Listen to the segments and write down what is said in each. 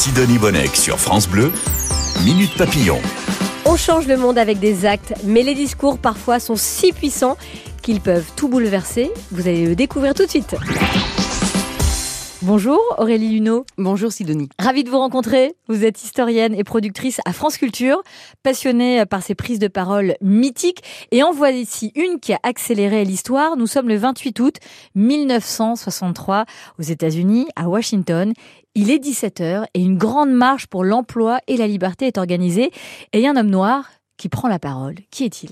Sidonie Bonnec sur France Bleu, Minute Papillon. On change le monde avec des actes, mais les discours parfois sont si puissants qu'ils peuvent tout bouleverser. Vous allez le découvrir tout de suite. Bonjour Aurélie Luneau. Bonjour Sidonie. Ravie de vous rencontrer. Vous êtes historienne et productrice à France Culture, passionnée par ces prises de parole mythiques. Et en voici une qui a accéléré l'histoire. Nous sommes le 28 août 1963 aux États-Unis, à Washington. Il est 17h et une grande marche pour l'emploi et la liberté est organisée. Et il y a un homme noir qui prend la parole. Qui est-il?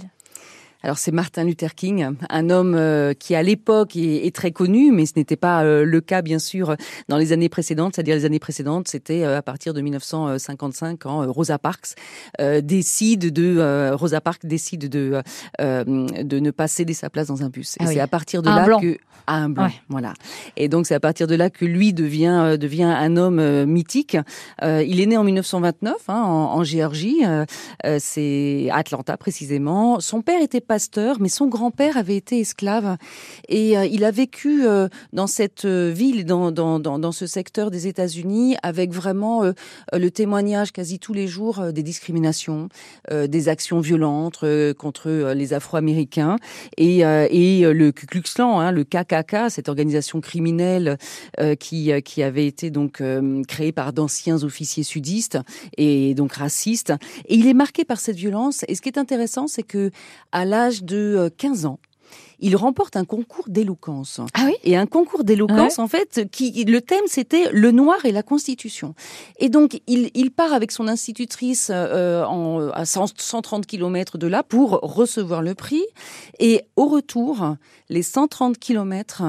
Alors c'est Martin Luther King, un homme euh, qui à l'époque est, très connu, mais ce n'était pas euh, le cas bien sûr dans les années précédentes. C'est-à-dire les années précédentes, c'était euh, à partir de 1955 quand Rosa Parks décide de Rosa Parks décide de de ne pas céder sa place dans un bus. Et ah c'est à partir de là que à un blanc, voilà. Et donc c'est à partir de là que lui devient devient un homme mythique. il est né en 1929 hein, en, en, Géorgie, c'est Atlanta précisément. Son père était pasteur, mais son grand-père avait été esclave et euh, il a vécu euh, dans cette euh, ville, dans, dans, dans, ce secteur des États-Unis, avec vraiment le témoignage quasi tous les jours des discriminations, des actions violentes contre les Afro-Américains et, et le Ku Klux Klan, hein, le KKK, cette organisation criminelle qui, qui avait été donc créée par d'anciens officiers sudistes et donc racistes. Et il est marqué par cette violence. Et ce qui est intéressant, c'est que à la l'âge de 15 euh, ans, il remporte un concours d'éloquence. Ah oui? Et un concours d'éloquence, en fait, qui le thème c'était le noir et la Constitution. Et donc il, part avec son institutrice euh, en, à 130 km de là pour recevoir le prix. Et au retour, les 130 km,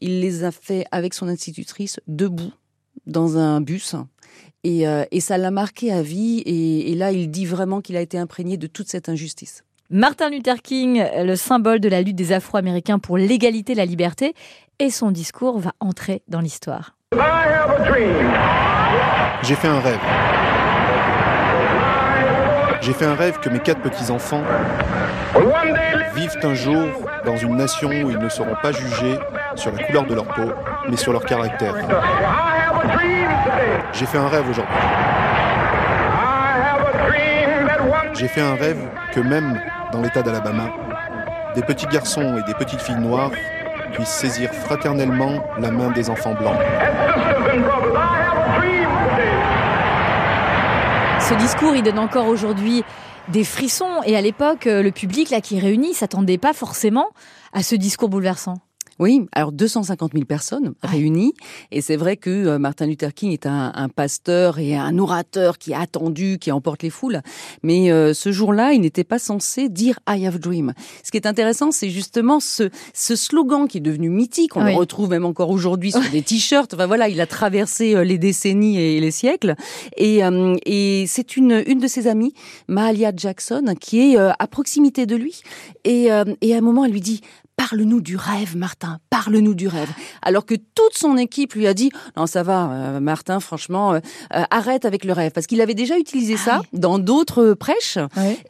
il les a fait avec son institutrice debout dans un bus. Et, euh, ça l'a marqué à vie. et là, il dit vraiment qu'il a été imprégné de toute cette injustice. Martin Luther King, le symbole de la lutte des Afro-Américains pour l'égalité et la liberté, et son discours va entrer dans l'histoire. J'ai fait un rêve. J'ai fait un rêve que mes quatre petits-enfants vivent un jour dans une nation où ils ne seront pas jugés sur la couleur de leur peau, mais sur leur caractère. J'ai fait un rêve aujourd'hui. J'ai fait un rêve que même dans l'État d'Alabama, des petits garçons et des petites filles noires puissent saisir fraternellement la main des enfants blancs. Ce discours, il donne encore aujourd'hui des frissons. Et à l'époque, le public là qui réunit s'attendait pas forcément à ce discours bouleversant. Oui, alors 250 000 personnes réunies. Et c'est vrai que euh, Martin Luther King est un, un, pasteur et un orateur qui est attendu, qui emporte les foules. Mais euh, ce jour-là, il n'était pas censé dire I have a dream. Ce qui est intéressant, c'est justement ce, ce slogan qui est devenu mythique. On le retrouve même encore aujourd'hui sur des t-shirts. Enfin voilà, il a traversé euh, les décennies et les siècles. Et, et c'est une, une de ses amies, Mahalia Jackson, qui est à proximité de lui. Et, et à un moment, elle lui dit Parle-nous du rêve, Martin, parle-nous du rêve. Alors que toute son équipe lui a dit, non, ça va, euh, Martin, franchement, euh, euh, arrête avec le rêve. Parce qu'il avait déjà utilisé ça ah dans d'autres prêches.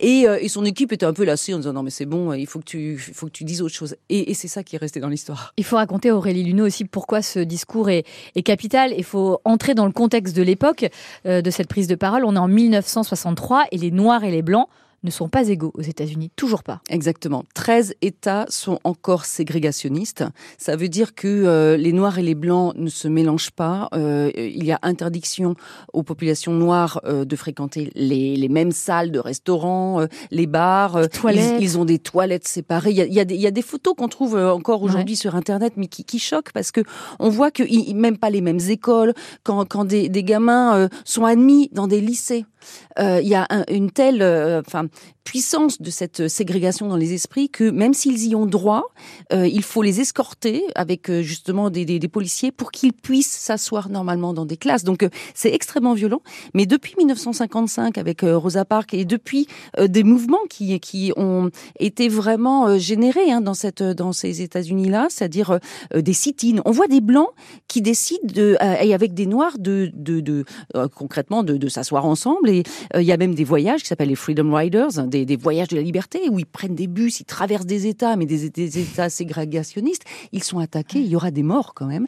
Et, et, son équipe était un peu lassée en disant, non, mais c'est bon, il faut que tu, il faut que tu dises autre chose. Et, et c'est ça qui est resté dans l'histoire. Il faut raconter, Aurélie Luneau, aussi pourquoi ce discours est, est capital. Il faut entrer dans le contexte de l'époque de cette prise de parole. On est en 1963 et les Noirs et les Blancs ne sont pas égaux aux États-Unis, toujours pas. Exactement. 13 États sont encore ségrégationnistes. Ça veut dire que euh, les Noirs et les Blancs ne se mélangent pas. Euh, il y a interdiction aux populations noires euh, de fréquenter les, les, mêmes salles de restaurants, euh, les bars. Les toilettes. Ils, ils, ont des toilettes séparées. Il y a, il y a, des, il y a des, photos qu'on trouve encore aujourd'hui sur Internet, mais qui, qui, choquent parce que on voit que même pas les mêmes écoles. Quand, quand des, des gamins sont admis dans des lycées, il y a un, une telle, enfin puissance de cette ségrégation dans les esprits que même s'ils y ont droit, euh, il faut les escorter avec euh, justement des, policiers pour qu'ils puissent s'asseoir normalement dans des classes. Donc euh, c'est extrêmement violent. Mais depuis 1955 avec Rosa Parks et depuis des mouvements qui qui ont été vraiment générés hein, dans cette dans ces États-Unis là, c'est-à-dire des sit-ins. On voit des blancs qui décident de et avec des noirs de de, concrètement de s'asseoir ensemble et, Et il y a même des voyages qui s'appellent les Freedom Riders, des, des, voyages de la liberté, où ils prennent des bus, ils traversent des États, mais des, des États ségrégationnistes. Ils sont attaqués, il y aura des morts quand même.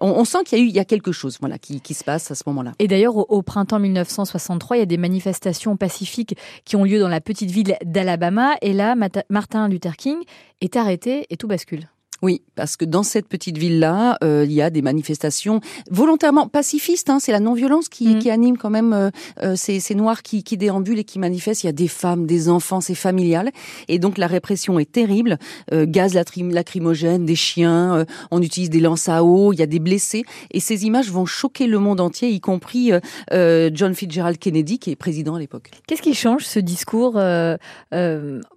On, on sent qu'il y a eu, il y a quelque chose, voilà, qui, qui se passe à ce moment-là. Et d'ailleurs, au, au printemps 1963, il y a des manifestations pacifiques qui ont lieu dans la petite ville d'Alabama. Et là, Martin Luther King est arrêté et tout bascule. Oui, parce que dans cette petite ville-là, euh, il y a des manifestations volontairement pacifistes. Hein, c'est la non-violence qui, mm. qui, anime quand même euh, euh, ces, ces, Noirs qui, qui, déambulent et qui manifestent. Il y a des femmes, des enfants, c'est familial. Et donc la répression est terrible. Euh, gaz lacrymogène, des chiens, euh, on utilise des lances à eau, il y a des blessés. Et ces images vont choquer le monde entier, y compris John Fitzgerald Kennedy, qui est président à l'époque. Qu'est-ce qui change ce discours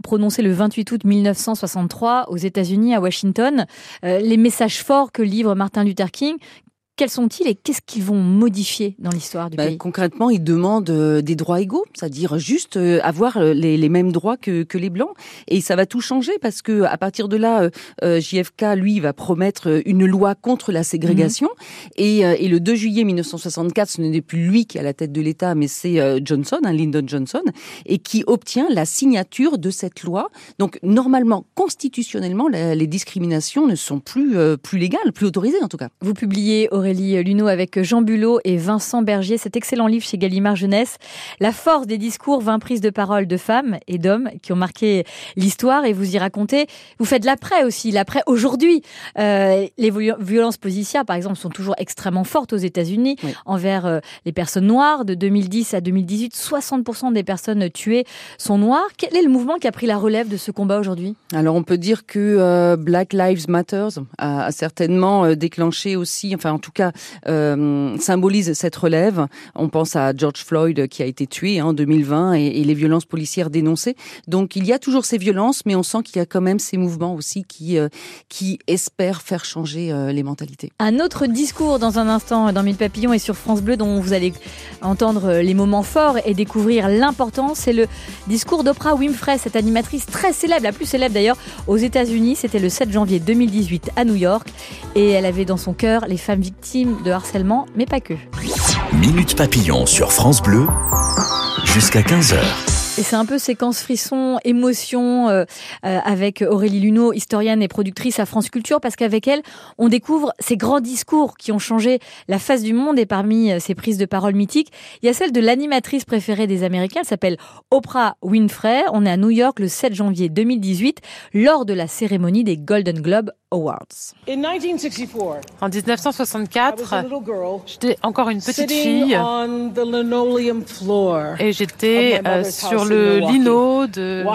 prononcé le 28 août 1963 aux États-Unis, à Washington? Les messages forts que livre Martin Luther King, quels sont-ils et qu'est-ce qu'ils vont modifier dans l'histoire du ben, pays? Concrètement, ils demandent euh, des droits égaux, c'est-à-dire juste euh, avoir euh, les, les, mêmes droits que, que, les blancs. Et ça va tout changer parce que à partir de là, JFK lui va promettre une loi contre la ségrégation. Mhm. Et, et, le 2 juillet 1964, ce n'est plus lui qui est à la tête de l'État, mais c'est Johnson, hein, Lyndon Johnson, et qui obtient la signature de cette loi. Donc normalement, constitutionnellement, les discriminations ne sont plus plus légales, plus autorisées en tout cas. Vous publiez Aurélie Luneau avec Jean Bulot et Vincent Bergier, cet excellent livre chez Gallimard Jeunesse. La force des discours, 20 prises de parole de femmes et d'hommes qui ont marqué l'histoire et vous y racontez. Vous faites l'après aussi, l'après aujourd'hui. Euh, les violences policières, par exemple, sont toujours extrêmement fortes aux États-Unis envers euh, les personnes noires. De 2010 à 2018, 60% des personnes tuées sont noires. Quel est le mouvement qui a pris la relève de ce combat aujourd'hui? Alors on peut dire que euh, Black Lives Matter a, certainement déclenché aussi, enfin en tout cas euh, symbolise cette relève. On pense à George Floyd qui a été tué en 2020 et, les violences policières dénoncées. Donc il y a toujours ces violences, mais on sent qu'il y a quand même ces mouvements aussi qui euh, qui espèrent faire changer euh, les mentalités. Un autre discours dans un instant dans Mille Papillons et sur France Bleu dont vous allez entendre les moments forts et découvrir l'importance, c'est le discours d'Oprah Winfrey, cette animatrice très célèbre, la plus célèbre d'ailleurs aux États-Unis. C'était le 7 janvier 2018 à New York et elle avait dans son cœur les femmes victimes de harcèlement, mais pas que. Minute Papillon sur France Bleu, jusqu'à 15h. Et c'est un peu séquence frisson, émotion euh, euh, avec Aurélie Luneau, historienne et productrice à France Culture, parce qu'avec elle, on découvre ces grands discours qui ont changé la face du monde. Et parmi euh, ces prises de parole mythiques, il y a celle de l'animatrice préférée des Américains. Elle s'appelle Oprah Winfrey. On est à New York le 7 janvier 2018, lors de la cérémonie des Golden Globe Awards. En 1964, j'étais encore une petite fille et j'étais euh, sur le lino de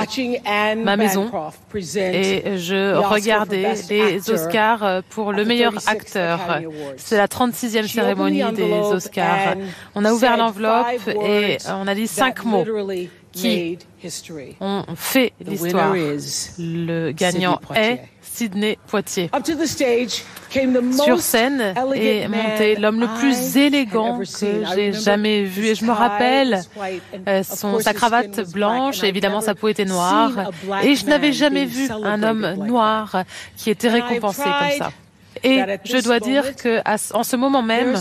ma maison et je regardais les Oscars euh, pour le meilleur acteur. C'est la 36e cérémonie des Oscars. On a ouvert l'enveloppe et on a dit cinq mots qui ont fait l'histoire. Le gagnant est Sidney Poitier. Sur scène est monté l'homme le plus élégant que j'ai jamais vu. Et je me rappelle euh, son, sa cravate blanche, et évidemment sa peau était noire. Et je n'avais jamais vu un homme noir qui était récompensé comme ça. Et je dois dire que en ce moment même,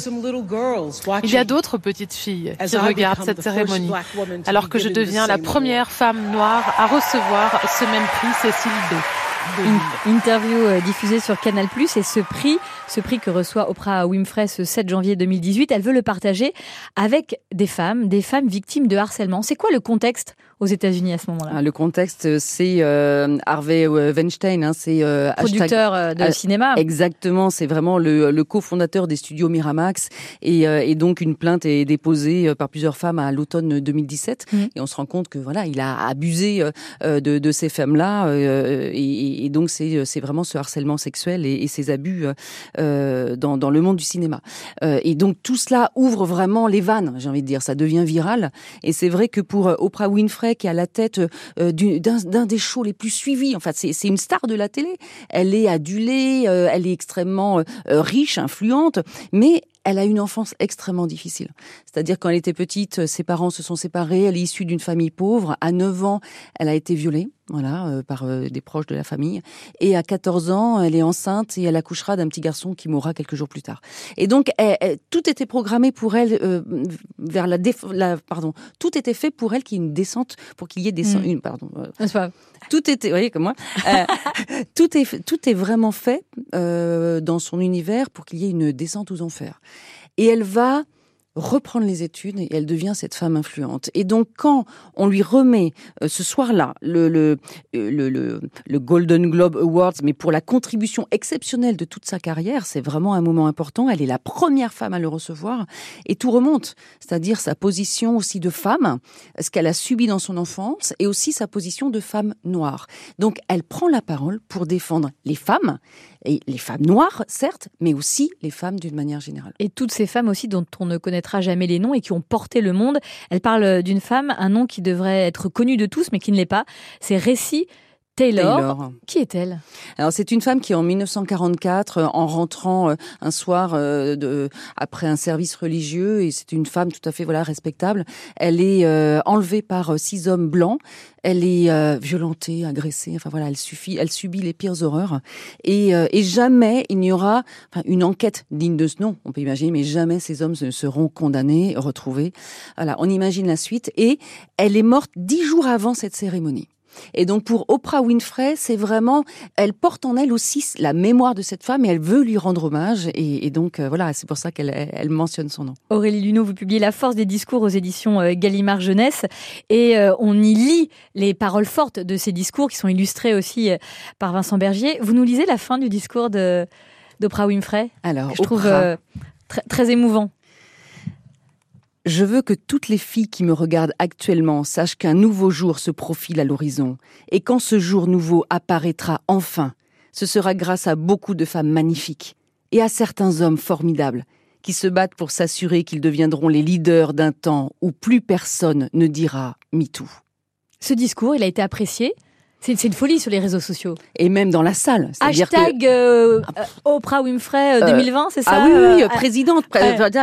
il y a d'autres petites filles qui regardent cette cérémonie, alors que je deviens la première femme noire à recevoir ce même prix, Cécile B. Une interview euh, diffusée sur Canal+, et ce prix, ce prix que reçoit Oprah Winfrey ce 7 janvier 2018, elle veut le partager avec des femmes, des femmes victimes de harcèlement. C'est quoi le contexte aux États-Unis à ce moment-là? Ah, Le contexte, c'est euh, Harvey euh, Weinstein, hein, c'est euh, producteur hashtag, de cinéma. Exactement, c'est vraiment le, le cofondateur des studios Miramax, et, et, donc une plainte est déposée par plusieurs femmes à l'automne 2017, mmh. et on se rend compte que voilà, il a abusé de, de ces femmes-là, et, et, donc c'est c'est vraiment ce harcèlement sexuel et, et ces abus dans, dans le monde du cinéma. et donc tout cela ouvre vraiment les vannes, j'ai envie de dire, ça devient viral, et c'est vrai que pour Oprah Winfrey qui est à la tête euh, d'un des shows les plus suivis. En fait, c'est une star de la télé. Elle est adulée, euh, elle est extrêmement euh, riche, influente, mais elle a une enfance extrêmement difficile. C'est-à-dire quand elle était petite, ses parents se sont séparés, elle est issue d'une famille pauvre. À 9 ans, elle a été violée. Voilà, euh, par euh, des proches de la famille. Et à 14 ans, elle est enceinte et elle accouchera d'un petit garçon qui mourra quelques jours plus tard. Et donc, tout était programmé pour elle euh, vers la, la, pardon, tout était fait pour elle qu'il y ait une descente, pour qu'il y ait des, mm. une, pardon. Tout était, vous voyez comme moi, tout est tout est vraiment fait dans son univers pour qu'il y ait une descente aux enfers. Et elle va reprendre les études et elle devient cette femme influente. Et donc quand on lui remet euh, ce soir-là le, le, le, le, Golden Globe Awards, mais pour la contribution exceptionnelle de toute sa carrière, c'est vraiment un moment important. Elle est la première femme à le recevoir et tout remonte, c'est-à-dire sa position aussi de femme, ce qu'elle a subi dans son enfance et aussi sa position de femme noire. Donc elle prend la parole pour défendre les femmes et les femmes noires, certes, mais aussi les femmes d'une manière générale. Et toutes ces femmes aussi dont on ne connaîtra jamais les noms et qui ont porté le monde. Elle parle d'une femme, un nom qui devrait être connu de tous, mais qui ne l'est pas. C'est Récit Taylor. Qui est-elle? Alors c'est une femme qui en 1944, euh, en rentrant euh, un soir euh, de, après un service religieux, et c'est une femme tout à fait voilà respectable, elle est enlevée par six hommes blancs. Elle est violentée, agressée. Enfin voilà, elle suffit, elle subit les pires horreurs. Et, et jamais il n'y aura enfin, une enquête digne de ce nom. On peut imaginer, mais jamais ces hommes ne seront condamnés, retrouvés. Voilà, on imagine la suite. Et elle est morte dix jours avant cette cérémonie. Et donc pour Oprah Winfrey, c'est vraiment, elle porte en elle aussi la mémoire de cette femme et elle veut lui rendre hommage. Et, donc euh, voilà, c'est pour ça qu'elle elle mentionne son nom. Aurélie Luneau, vous publiez La force des discours aux éditions euh, Gallimard Jeunesse et euh, on y lit les paroles fortes de ces discours qui sont illustrés aussi par Vincent Bergier. Vous nous lisez la fin du discours de d'Oprah Winfrey? Alors, je trouve très, très émouvant. Je veux que toutes les filles qui me regardent actuellement sachent qu'un nouveau jour se profile à l'horizon, et quand ce jour nouveau apparaîtra enfin, ce sera grâce à beaucoup de femmes magnifiques, et à certains hommes formidables, qui se battent pour s'assurer qu'ils deviendront les leaders d'un temps où plus personne ne dira MeToo. Ce discours, il a été apprécié c'est une folie sur les réseaux sociaux. Et même dans la salle. Hashtag euh, euh, Oprah Winfrey 2020, euh, c'est ça Ah oui, oui présidente.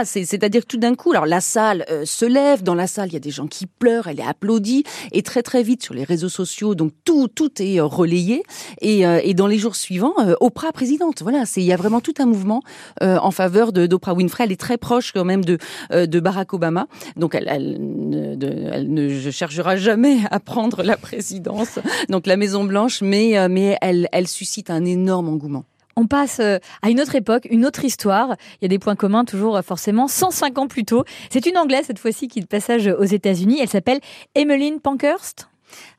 C'est-à-dire tout d'un coup, alors la salle se lève. Dans la salle, il y a des gens qui pleurent. Elle est applaudie. Et très très vite sur les réseaux sociaux, donc tout tout est relayé. Et, et dans les jours suivants, Oprah présidente. Voilà, c'est il y a vraiment tout un mouvement en faveur d'Oprah Winfrey. Elle est très proche quand même de de Barack Obama. Donc elle, elle, ne, elle ne cherchera jamais à prendre la présidence. Donc la Maison Blanche, mais, euh, mais elle, elle suscite un énorme engouement. On passe euh, à une autre époque, une autre histoire. Il y a des points communs toujours euh, forcément. 105 ans plus tôt, c'est une Anglaise cette fois-ci qui passage aux États-Unis. Elle s'appelle Emmeline Pankhurst.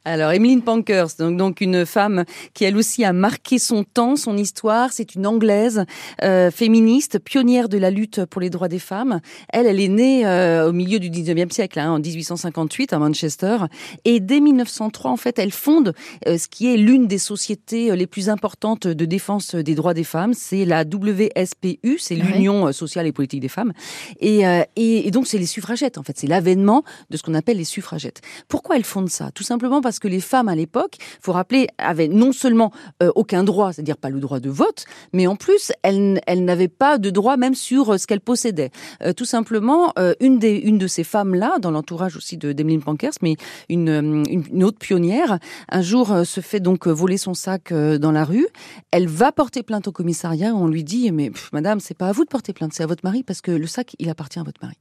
Alors, Emmeline Pankhurst, donc, donc une femme qui elle aussi a marqué son temps, son histoire. C'est une anglaise euh, féministe, pionnière de la lutte pour les droits des femmes. Elle, elle est née euh, au milieu du 19e siècle, hein, en 1858 à Manchester, et dès 1903, en fait, elle fonde euh, ce qui est l'une des sociétés les plus importantes de défense des droits des femmes. C'est la WSPU, c'est l'Union sociale et politique des femmes, et, et, et donc c'est les suffragettes. En fait, c'est l'avènement de ce qu'on appelle les suffragettes. Pourquoi elle fonde ça? Tout simplement parce que les femmes à l'époque, faut rappeler, avaient non seulement euh, aucun droit, c'est-à-dire pas le droit de vote, mais en plus elles, elles n'avaient pas de droit même sur euh, ce qu'elles possédaient. Euh, tout simplement, une des une de ces femmes-là, dans l'entourage aussi de d'Emeline Pankers, mais une, une, autre pionnière, un jour se fait donc voler son sac dans la rue. Elle va porter plainte au commissariat. On lui dit mais Madame, c'est pas à vous de porter plainte, c'est à votre mari parce que le sac il appartient à votre mari.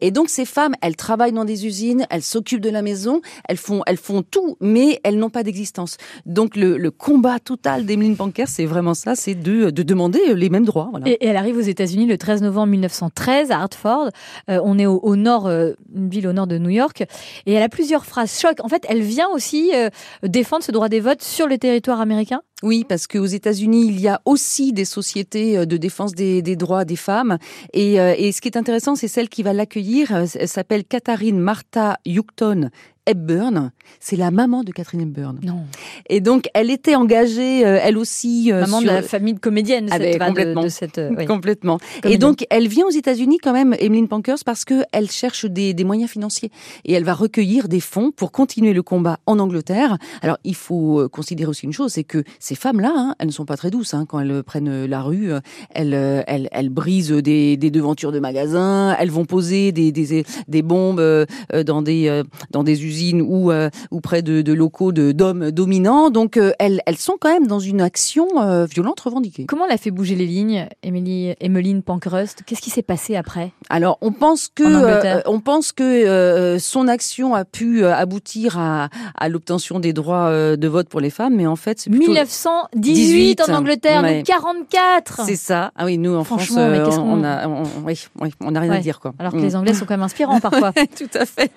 Et donc ces femmes, elles travaillent dans des usines, elles s'occupent de la maison, elles font font tout, mais elles n'ont pas d'existence. Donc le, combat total d'Emeline Panker, c'est vraiment ça, c'est de, demander les mêmes droits. Et, elle arrive aux États-Unis le 13 novembre 1913 à Hartford. Euh, on est au, nord, euh, une ville au nord de New York, et elle a plusieurs phrases choc. En fait, elle vient aussi euh, défendre ce droit des votes sur le territoire américain? Oui, parce qu'aux États-Unis, il y a aussi des sociétés de défense des, droits des femmes. Et, et, ce qui est intéressant, c'est celle qui va l'accueillir. Elle s'appelle Katharine Martha Yukton Hepburn, c'est la maman de Catherine Hepburn. Non. Et donc, elle était engagée, euh, elle aussi, euh, maman de la famille de comédienne. Ah ben, complètement. cette, euh, complètement. Et donc, elle vient aux États-Unis quand même, Emeline Pankhurst, parce que elle cherche des, des, moyens financiers et elle va recueillir des fonds pour continuer le combat en Angleterre. Alors, il faut considérer aussi une chose, c'est que ces femmes-là, hein, elles ne sont pas très douces hein, quand elles prennent la rue. Elles, elles, elles brisent des, des, devantures de magasins, elles vont poser des, des, des bombes dans des dans des usines usines ou ou près de, de locaux de d'hommes dominants. Donc elles elles sont quand même dans une action violente revendiquée. Comment elle a fait bouger les lignes, Émilie Emmeline Pankrust Qu'est-ce qui s'est passé après? Alors on pense que on pense que son action a pu aboutir à, à l'obtention des droits de vote pour les femmes, mais en fait c'est 1918 en Angleterre, ouais. 44. C'est ça. Ah oui, nous en France, euh, on, a, on, oui, oui, on a rien à dire quoi. Alors que les Anglais sont quand même inspirants parfois. Tout à fait.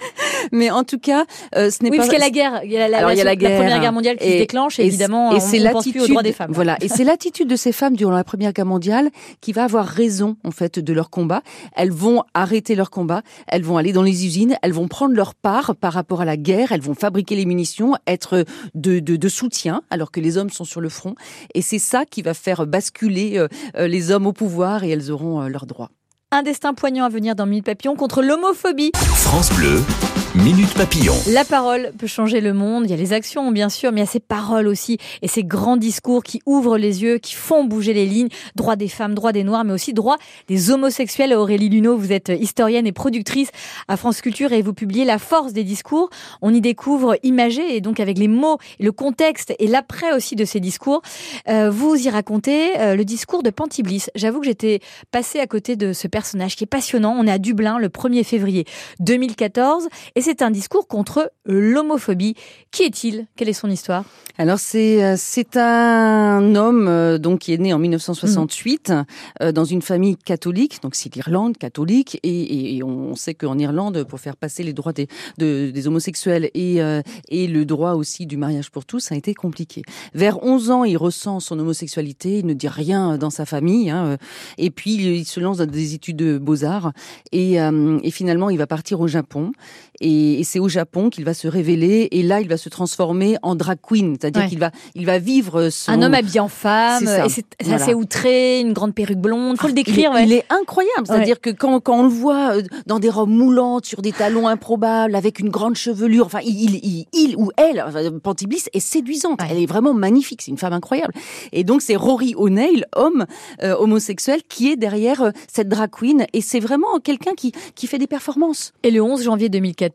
Mais en tout cas, euh, ce n'est oui, pas. parce qu'il y a la guerre. Il y a la, Alors, il y a la, guerre, la première guerre mondiale qui et, se déclenche. Et, évidemment, et c'est l'attitude aux droits des femmes. Voilà. Et c'est l'attitude de ces femmes durant la première guerre mondiale qui va avoir raison en fait de leur combat. Elles vont arrêter leur combat. Elles vont aller dans les usines. Elles vont prendre leur part par rapport à la guerre. Elles vont fabriquer les munitions, être de, de, de soutien alors que les hommes sont sur le front. Et c'est ça qui va faire basculer euh, euh, les hommes au pouvoir et elles auront leurs droits. Un destin poignant à venir dans Minute Papillon contre l'homophobie. France Bleu, Minute Papillon. La parole peut changer le monde. Il y a les actions, bien sûr, mais il y a ces paroles aussi et ces grands discours qui ouvrent les yeux, qui font bouger les lignes. Droit des femmes, droit des noirs, mais aussi droit des homosexuels. Aurélie Luneau, vous êtes historienne et productrice à France Culture et vous publiez La force des discours. On y découvre imagé et donc avec les mots, le contexte et l'après aussi de ces discours. Euh, vous y racontez euh, le discours de Pantiblis. J'avoue que j'étais passée à côté de ce personnage qui est passionnant. On est à Dublin le 1er février 2014 et c'est un discours contre l'homophobie. Qui est-il? Quelle est son histoire? Alors c'est euh, c'est un homme euh, donc qui est né en 1968 mmh. dans une famille catholique, donc c'est l'Irlande catholique. Et, et, on sait qu'en Irlande pour faire passer les droits des, de, des homosexuels et et le droit aussi du mariage pour tous, ça a été compliqué. Vers 11 ans, il ressent son homosexualité, il ne dit rien dans sa famille hein, et puis il se lance dans des études de beaux-arts. Et, et finalement il va partir au Japon et, et c'est au Japon qu'il va se révéler et là il va se transformer en drag queen, c'est-à-dire ouais. qu'il va il va vivre son... un homme habillé en femme et c'est voilà. assez outré, une grande perruque blonde, faut ah, le décrire. Il, ouais. il est incroyable, c'est-à-dire ouais. que quand quand on le voit euh, dans des robes moulantes sur des talons improbables avec une grande chevelure, enfin il il, il ou elle, Pantiblis est séduisante, elle est vraiment magnifique, c'est une femme incroyable. Et donc c'est Rory O'Neill, homme euh, homosexuel qui est derrière euh, cette drag queen et c'est vraiment quelqu'un qui qui fait des performances. Et le 11 janvier 2014,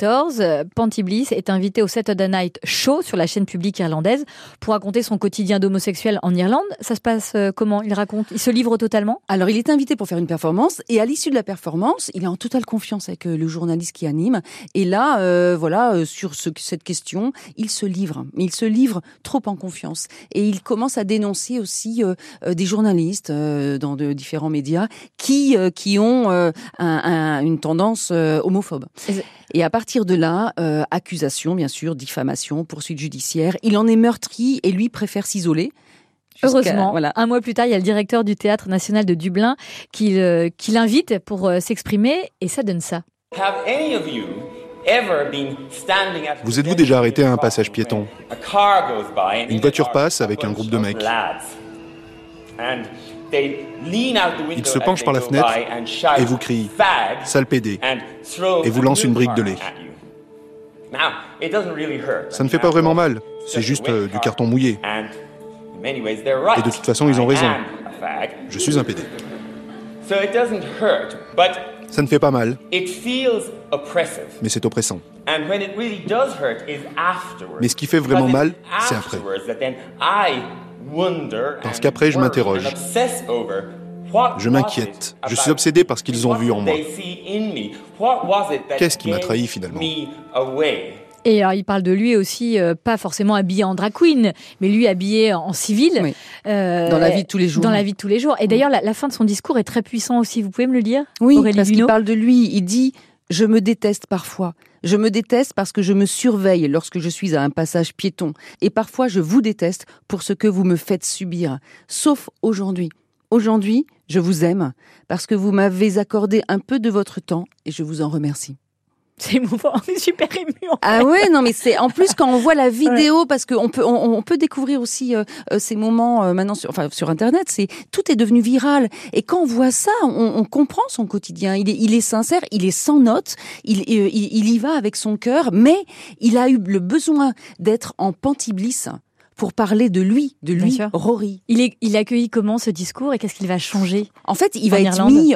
Pantiblis est invité au Saturday Night Show sur la chaîne publique irlandaise pour raconter son quotidien d'homosexuel en Irlande. Ça se passe euh, comment? Il raconte, il se livre totalement? Alors, il est invité pour faire une performance et à l'issue de la performance, il est en totale confiance avec euh, le journaliste qui anime. Et là, euh, voilà, euh, sur ce, cette question, il se livre. Il se livre trop en confiance et il commence à dénoncer aussi euh, des journalistes euh, dans de différents médias qui qui ont un, un, une tendance homophobe. Et à partir de là, euh, accusation, bien sûr, diffamation, poursuite judiciaire. Il en est meurtri et lui préfère s'isoler. Heureusement, voilà. un mois plus tard, il y a le directeur du Théâtre national de Dublin qui, euh, qui l'invite pour euh, s'exprimer et ça donne ça. Vous êtes-vous déjà arrêté à un passage piéton? Une voiture passe avec un groupe de mecs. Ils se penchent par la fenêtre et vous crient « sale pédé » et vous lancent une brique de lait. Ça ne fait pas vraiment mal, c'est juste euh, du carton mouillé. Et de toute façon, ils ont raison. Je suis un pédé. Ça ne fait pas mal, mais c'est oppressant. Mais ce qui fait vraiment mal, c'est après. Parce qu'après, je m'interroge. Je m'inquiète. Je suis obsédé par ce qu'ils ont vu en moi. Qu'est-ce qui m'a trahi finalement? et alors, il parle de lui aussi, euh, pas forcément habillé en drag queen, mais lui habillé en civil. Oui. Euh, dans la vie de tous les jours. Dans la vie de tous les jours. Et d'ailleurs, la, la, fin de son discours est très puissant aussi. Vous pouvez me le lire Oui, Aurélie parce qu'il parle de lui. Il dit je me déteste parfois. Je me déteste parce que je me surveille lorsque je suis à un passage piéton. Et parfois, je vous déteste pour ce que vous me faites subir. Sauf aujourd'hui. Aujourd'hui, je vous aime parce que vous m'avez accordé un peu de votre temps et je vous en remercie. C'est émouvant, on est super ému. En ah ouais, non mais c'est en plus quand on voit la vidéo ouais. parce qu'on peut on, on, peut découvrir aussi euh, ces moments euh, maintenant sur enfin sur internet, c'est tout est devenu viral et quand on voit ça, on, on, comprend son quotidien. Il est il est sincère, il est sans notes, il il, il y va avec son cœur, mais il a eu le besoin d'être en pantiblisse pour parler de lui, de lui, Rory. Il est, il accueilli comment ce discours et qu'est-ce qu'il va changer En fait, il va être mis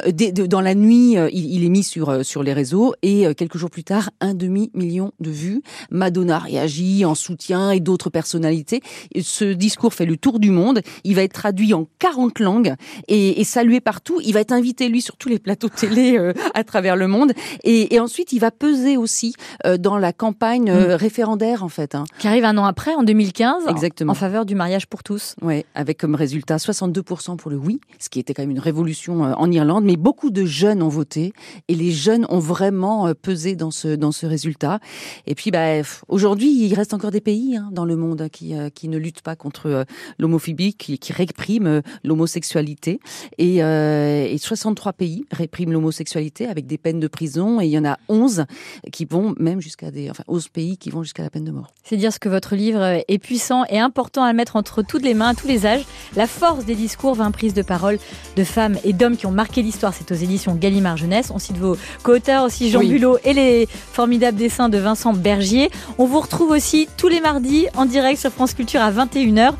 dans la nuit. Il, est mis sur sur les réseaux et quelques jours plus tard, un demi million de vues. Madonna réagit en soutien et d'autres personnalités. Ce discours fait le tour du monde. Il va être traduit en 40 langues et, et salué partout. Il va être invité lui sur tous les plateaux télé à travers le monde. Et, et ensuite, il va peser aussi dans la campagne mm. référendaire en fait. Hein. Qui arrive un an après, en 2015, Exactement. En, faveur du mariage pour tous. Oui, avec comme résultat 62% pour le oui, ce qui était quand même une révolution euh, en Irlande. Mais beaucoup de jeunes ont voté et les jeunes ont vraiment euh, pesé dans ce dans ce résultat. Et puis, bah, aujourd'hui, il reste encore des pays hein, dans le monde qui euh, qui ne luttent pas contre l'homophobie, qui, qui répriment l'homosexualité. Et, et 63 pays répriment l'homosexualité avec des peines de prison. Et il y en a 11 qui vont même jusqu'à des, enfin, 11 pays qui vont jusqu'à la peine de mort. C'est dire ce que votre livre est puissant et important à mettre entre toutes les mains, à tous les âges. La force des discours, 20 prises de parole de femmes et d'hommes qui ont marqué l'histoire. C'est aux éditions Gallimard Jeunesse. On cite vos co-auteurs aussi, Jean Bulot et les formidables dessins de Vincent Bergier. On vous retrouve aussi tous les mardis en direct sur France Culture à 21h.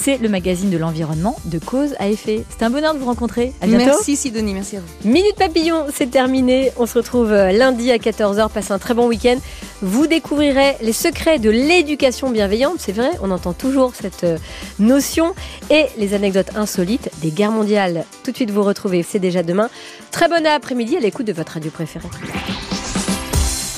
C'est le magazine de l'environnement de cause à effet. C'est un bonheur de vous rencontrer. À bientôt. Merci Sidonie, merci à vous. Minute Papillon, c'est terminé. On se retrouve euh, lundi à 14h. Passez un très bon week-end. Vous découvrirez les secrets de l'éducation bienveillante. C'est vrai, on entend toujours cette euh, notion. Et les anecdotes insolites des guerres mondiales. Tout de suite, vous retrouvez, c'est déjà demain. Très bon après-midi à l'écoute de votre radio préférée.